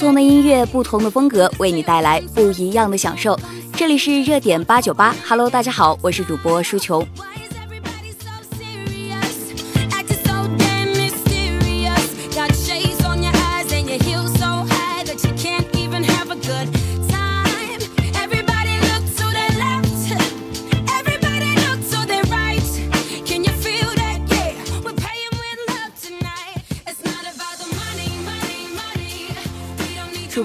不同的音乐，不同的风格，为你带来不一样的享受。这里是热点八九八，Hello，大家好，我是主播舒琼。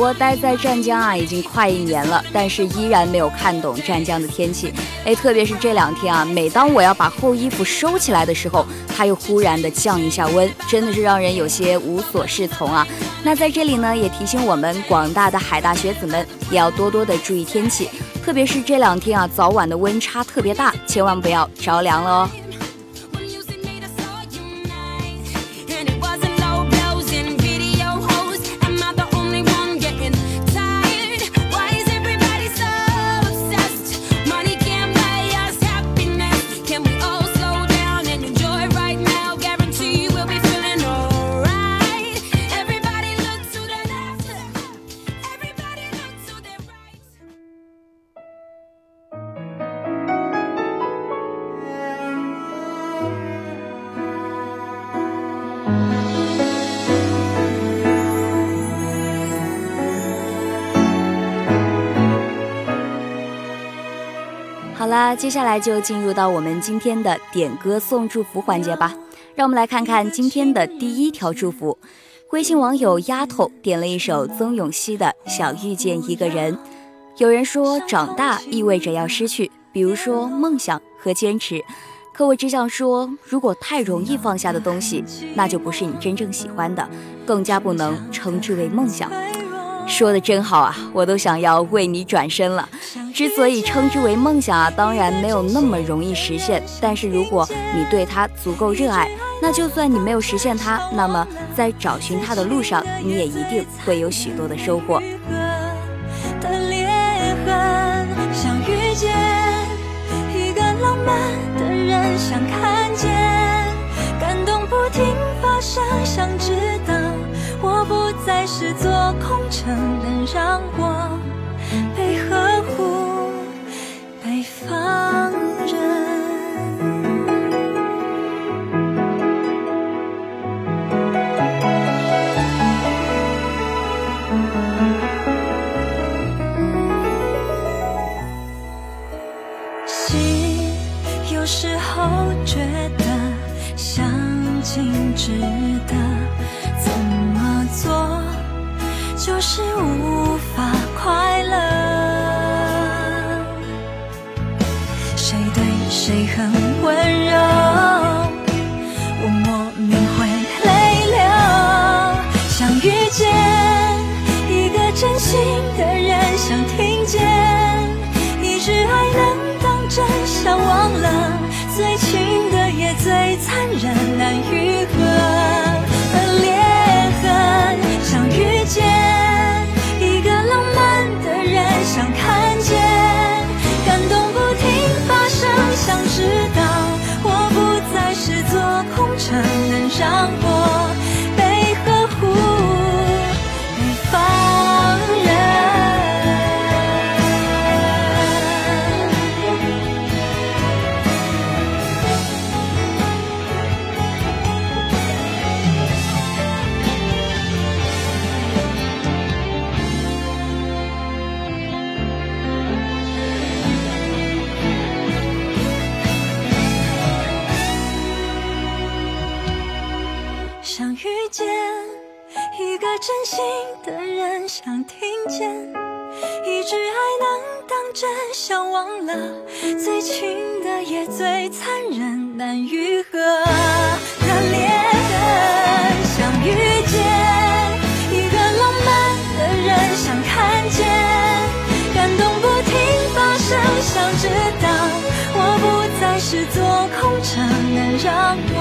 我待在湛江啊，已经快一年了，但是依然没有看懂湛江的天气。哎，特别是这两天啊，每当我要把厚衣服收起来的时候，它又忽然的降一下温，真的是让人有些无所适从啊。那在这里呢，也提醒我们广大的海大学子们，也要多多的注意天气，特别是这两天啊，早晚的温差特别大，千万不要着凉了哦。好啦，接下来就进入到我们今天的点歌送祝福环节吧。让我们来看看今天的第一条祝福。微信网友丫头点了一首曾永熙的《想遇见一个人》。有人说长大意味着要失去，比如说梦想和坚持。可我只想说，如果太容易放下的东西，那就不是你真正喜欢的，更加不能称之为梦想。说的真好啊，我都想要为你转身了。之所以称之为梦想啊，当然没有那么容易实现。但是如果你对它足够热爱，那就算你没有实现它，那么在找寻它的路上，你也一定会有许多的收获。想遇见一个浪漫的人，想看见感动不停发生，想知。还是做空城，能让我想听见一句爱能当真，想忘了最亲的也最残忍难愈合的裂痕。想遇见一个浪漫的人，想看见感动不停发生，想知道我不再是座空城，能让我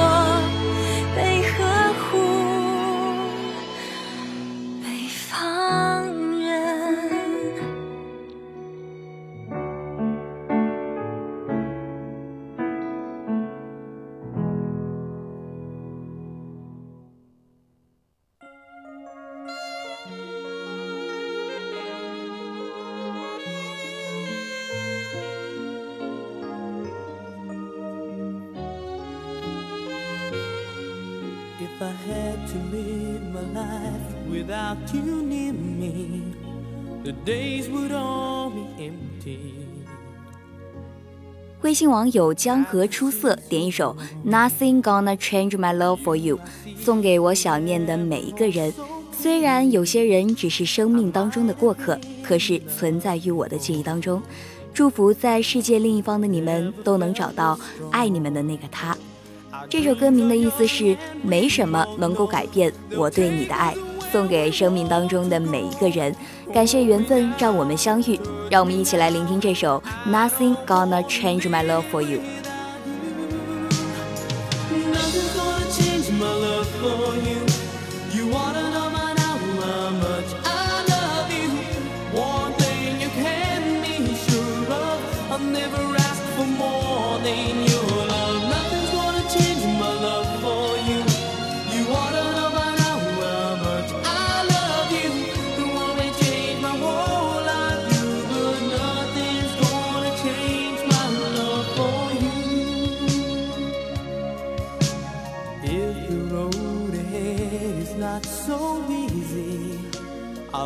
I had to live my life without you near me, the days would all be empty. 微信网友江河出色点一首 Nothing Gonna Change My Love For You，送给我想念的每一个人。虽然有些人只是生命当中的过客，可是存在于我的记忆当中。祝福在世界另一方的你们都能找到爱你们的那个他。这首歌名的意思是没什么能够改变我对你的爱，送给生命当中的每一个人。感谢缘分让我们相遇，让我们一起来聆听这首 Nothing Gonna Change My Love For You。Never ask for more than you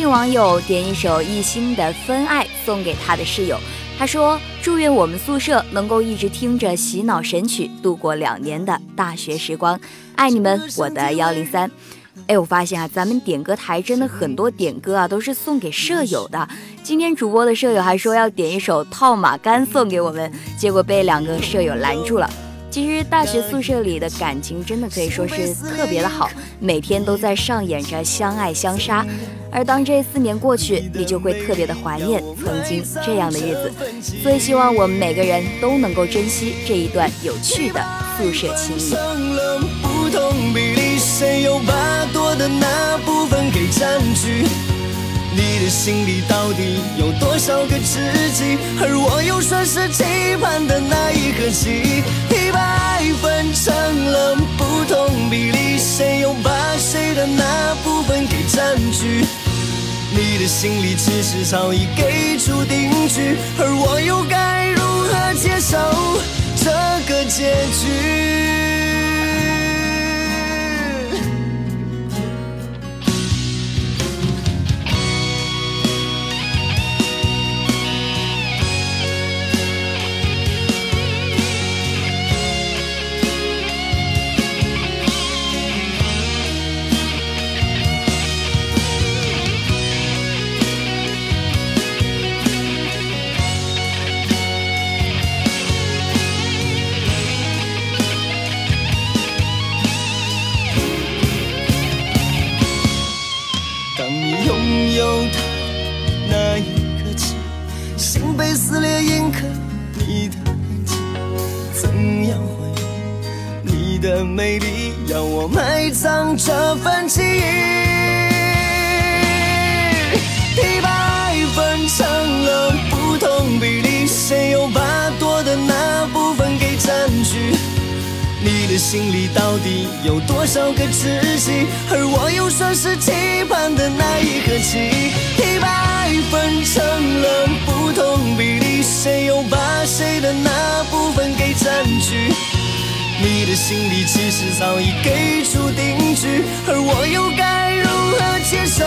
信网友点一首艺兴的《分爱》送给他的室友，他说：“祝愿我们宿舍能够一直听着洗脑神曲度过两年的大学时光，爱你们，我的幺零三。”哎，我发现啊，咱们点歌台真的很多点歌啊，都是送给舍友的。今天主播的舍友还说要点一首《套马杆》送给我们，结果被两个舍友拦住了。其实大学宿舍里的感情真的可以说是特别的好，每天都在上演着相爱相杀。而当这四年过去，你就会特别的怀念曾经这样的日子。所以希望我们每个人都能够珍惜这一段有趣的宿舍情谊。你的心里到底有多少个知己？而我又算是期盼的那一颗心，一百分成了不。同比例，谁又把谁的那部分给占据？你的心里其实早已给出定局，而我又该如何接受这个结局？少个知己？而我又算是期盼的那一颗棋，一百分成了不同比例，谁又把谁的那部分给占据？你的心里其实早已给出定局，而我又该如何接受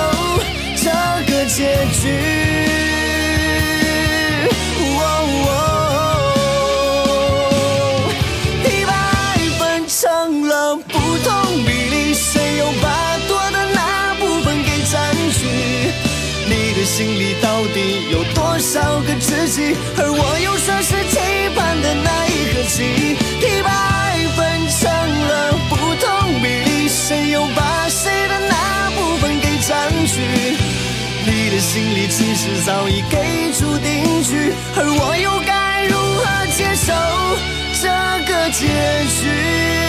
这个结局？而我又算是期盼的那一颗棋？一百。成了不同比例，谁又把谁的那部分给占据？你的心里其实早已给出定局，而我又该如何接受这个结局？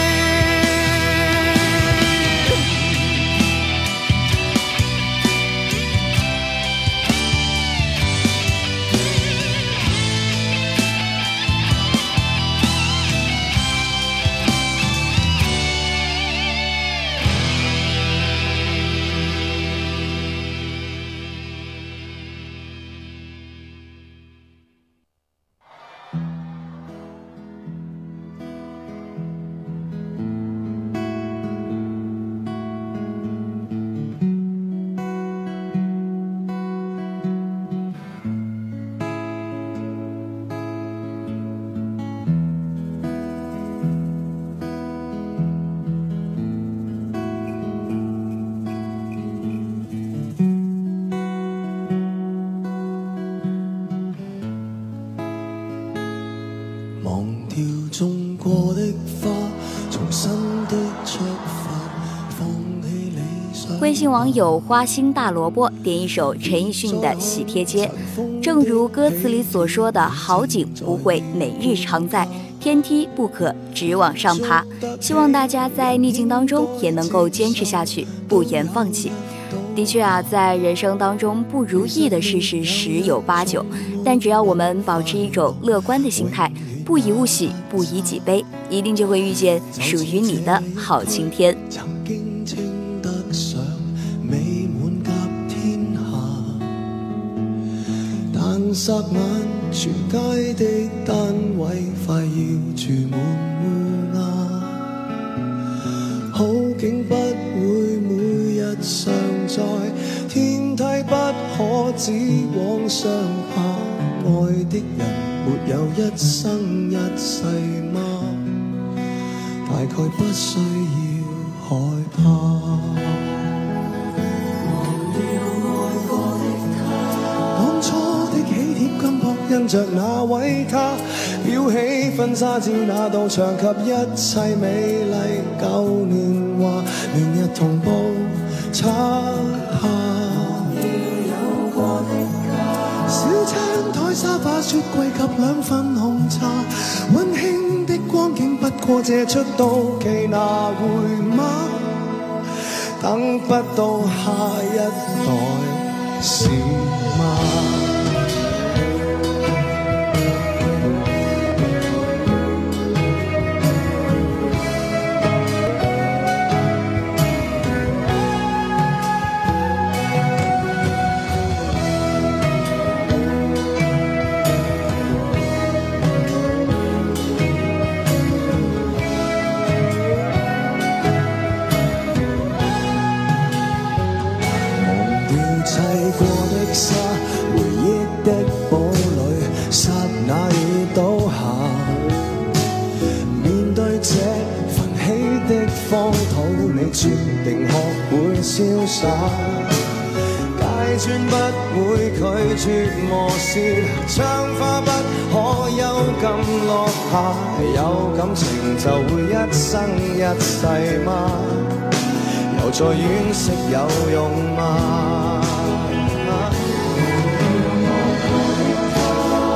微信网友花心大萝卜点一首陈奕迅的《喜帖街》，正如歌词里所说的好景不会每日常在，天梯不可只往上爬。希望大家在逆境当中也能够坚持下去，不言放弃。的确啊，在人生当中不如意的事是十有八九，但只要我们保持一种乐观的心态，不以物喜，不以己悲，一定就会遇见属于你的好晴天。霎眼，全街的单位快要住满乌鸦。好景不常在，天梯不可只往上爬。爱的人没有一生一世吗？大概不需要害怕。因着那位他，裱起婚纱照那道墙及一切美丽旧年华，明日同步窗下。小餐台沙发雪柜及两份红茶，温馨的光景不过借出到期拿回吗？等不到下一代磨蚀，窗花不可幽禁落下。有感情就会一生一世吗？又再惋惜有用吗？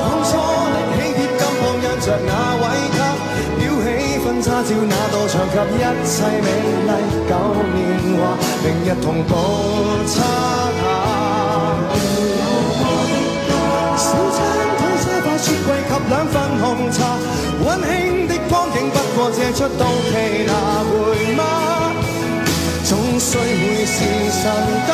当初的起铁金刚，因着那位他，裱起婚纱照那道墙及一切美丽旧年华，明日同步擦下。两份红茶，温馨的光景不过借出到期拿回吗？总需会时辰都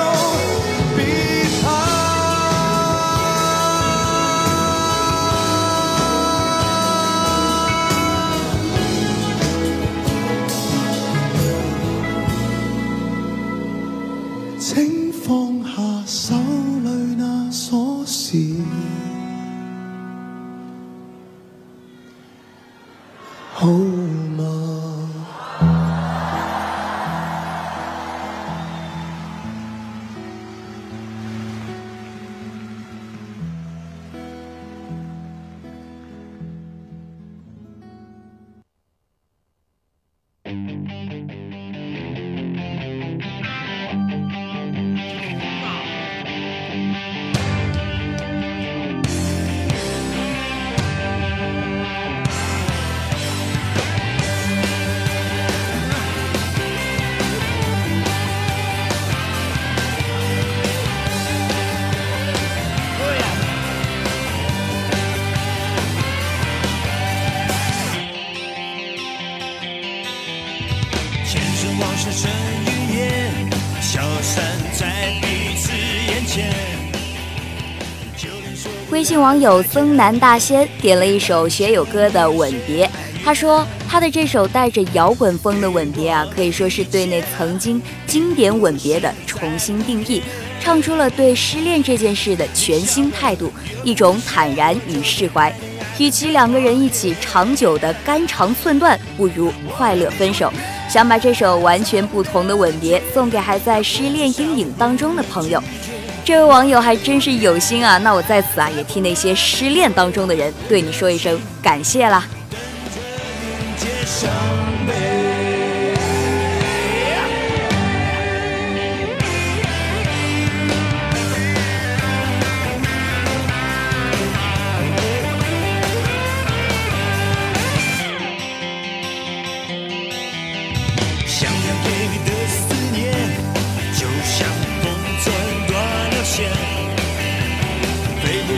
网友曾南大仙点了一首学友歌的《吻别》，他说他的这首带着摇滚风的《吻别》啊，可以说是对那曾经经典吻别的重新定义，唱出了对失恋这件事的全新态度，一种坦然与释怀。与其两个人一起长久的肝肠寸断，不如快乐分手。想把这首完全不同的吻别送给还在失恋阴影当中的朋友。这位网友还真是有心啊！那我在此啊，也替那些失恋当中的人对你说一声感谢啦。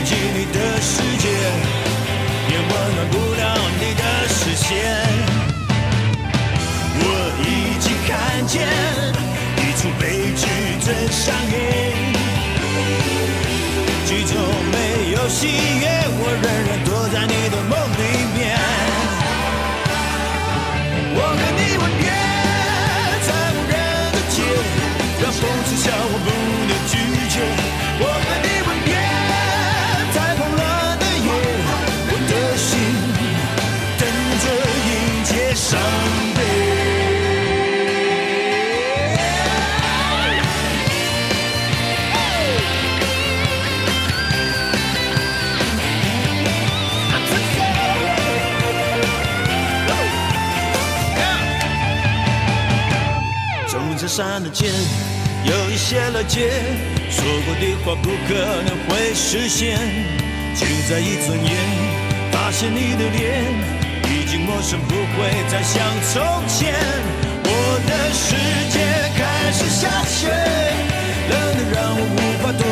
进你的世界。也温暖不了你的视线。我已经看见一出悲剧正上演，剧终没有喜悦，我仍然躲在你的梦在山的间，有一些了解，说过的话不可能会实现。就在一转眼，发现你的脸已经陌生，不会再像从前。我的世界开始下雪，冷得让我无法多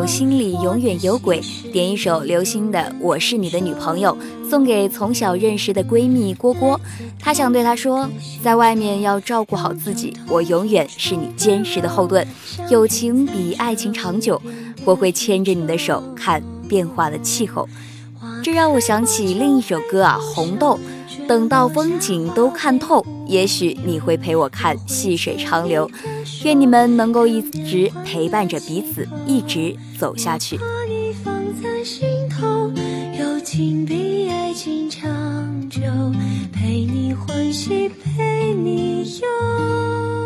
博网友心里永远有鬼，点一首刘星的《我是你的女朋友》，送给从小认识的闺蜜郭郭。她想对她说，在外面要照顾好自己，我永远是你坚实的后盾。友情比爱情长久，我会牵着你的手看变化的气候。这让我想起另一首歌啊，《红豆》。等到风景都看透，也许你会陪我看细水长流。愿你们能够一直陪伴着彼此，一直走下去。陪你欢喜，陪你忧。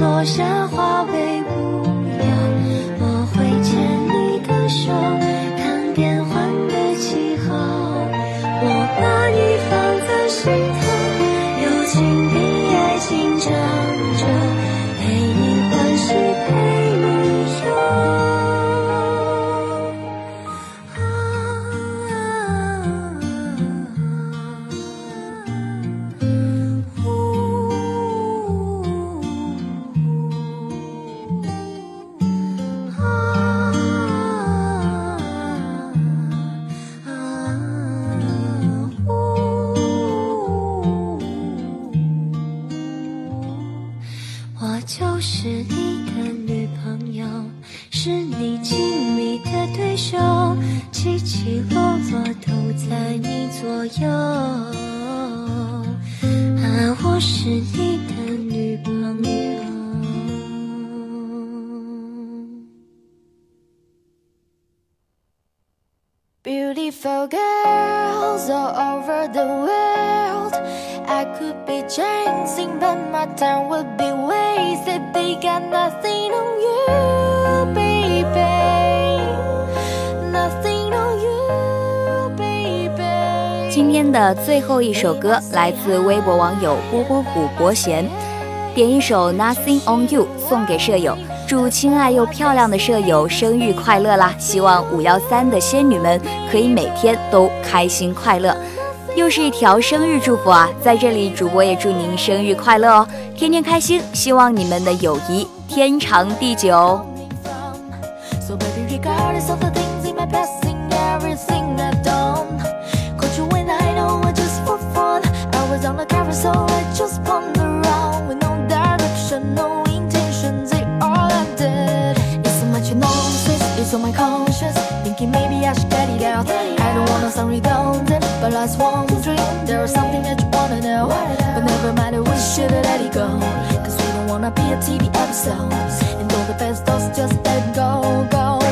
落下花被铺。Beautiful girls all over the world. I could be chasing, but my time would be wasted. They got nothing 的最后一首歌来自微博网友波波虎伯贤，点一首 Nothing on You 送给舍友。祝亲爱又漂亮的舍友生日快乐啦！希望五幺三的仙女们可以每天都开心快乐。又是一条生日祝福啊！在这里，主播也祝您生日快乐哦，天天开心！希望你们的友谊天长地久。On my conscience Thinking maybe I should get it out. I don't wanna sound redundant But last one dream There is something that you wanna know But never mind, we should let it go. Cause we don't wanna be a TV episode And all the best thoughts just let go, go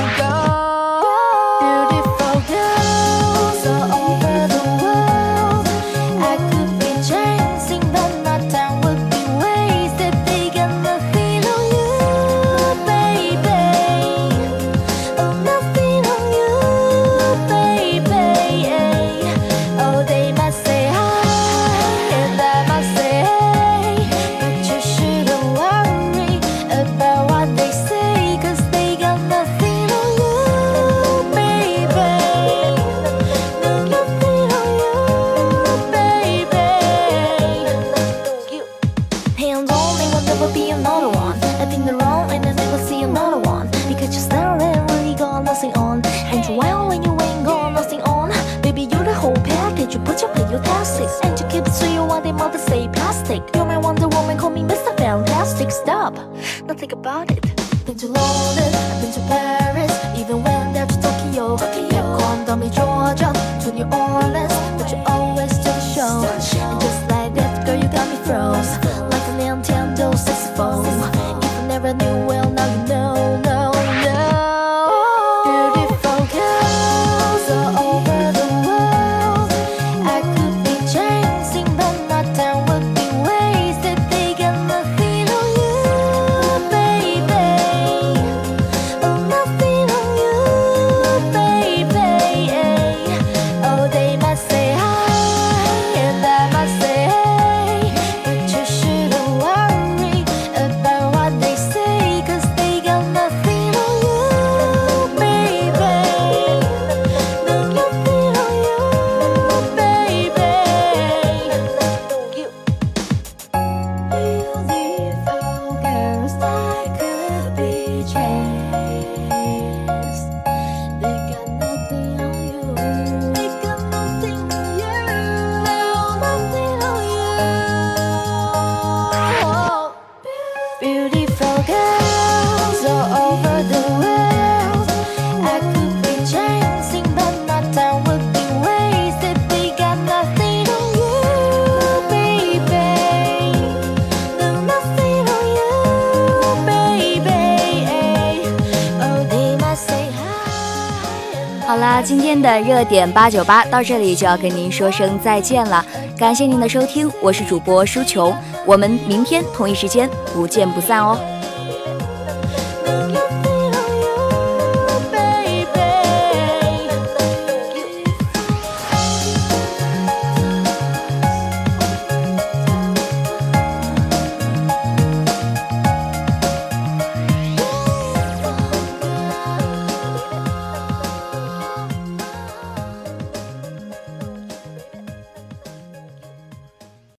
今天的热点八九八到这里就要跟您说声再见了。感谢您的收听我是主播舒琼我们明天同一时间不见不散哦。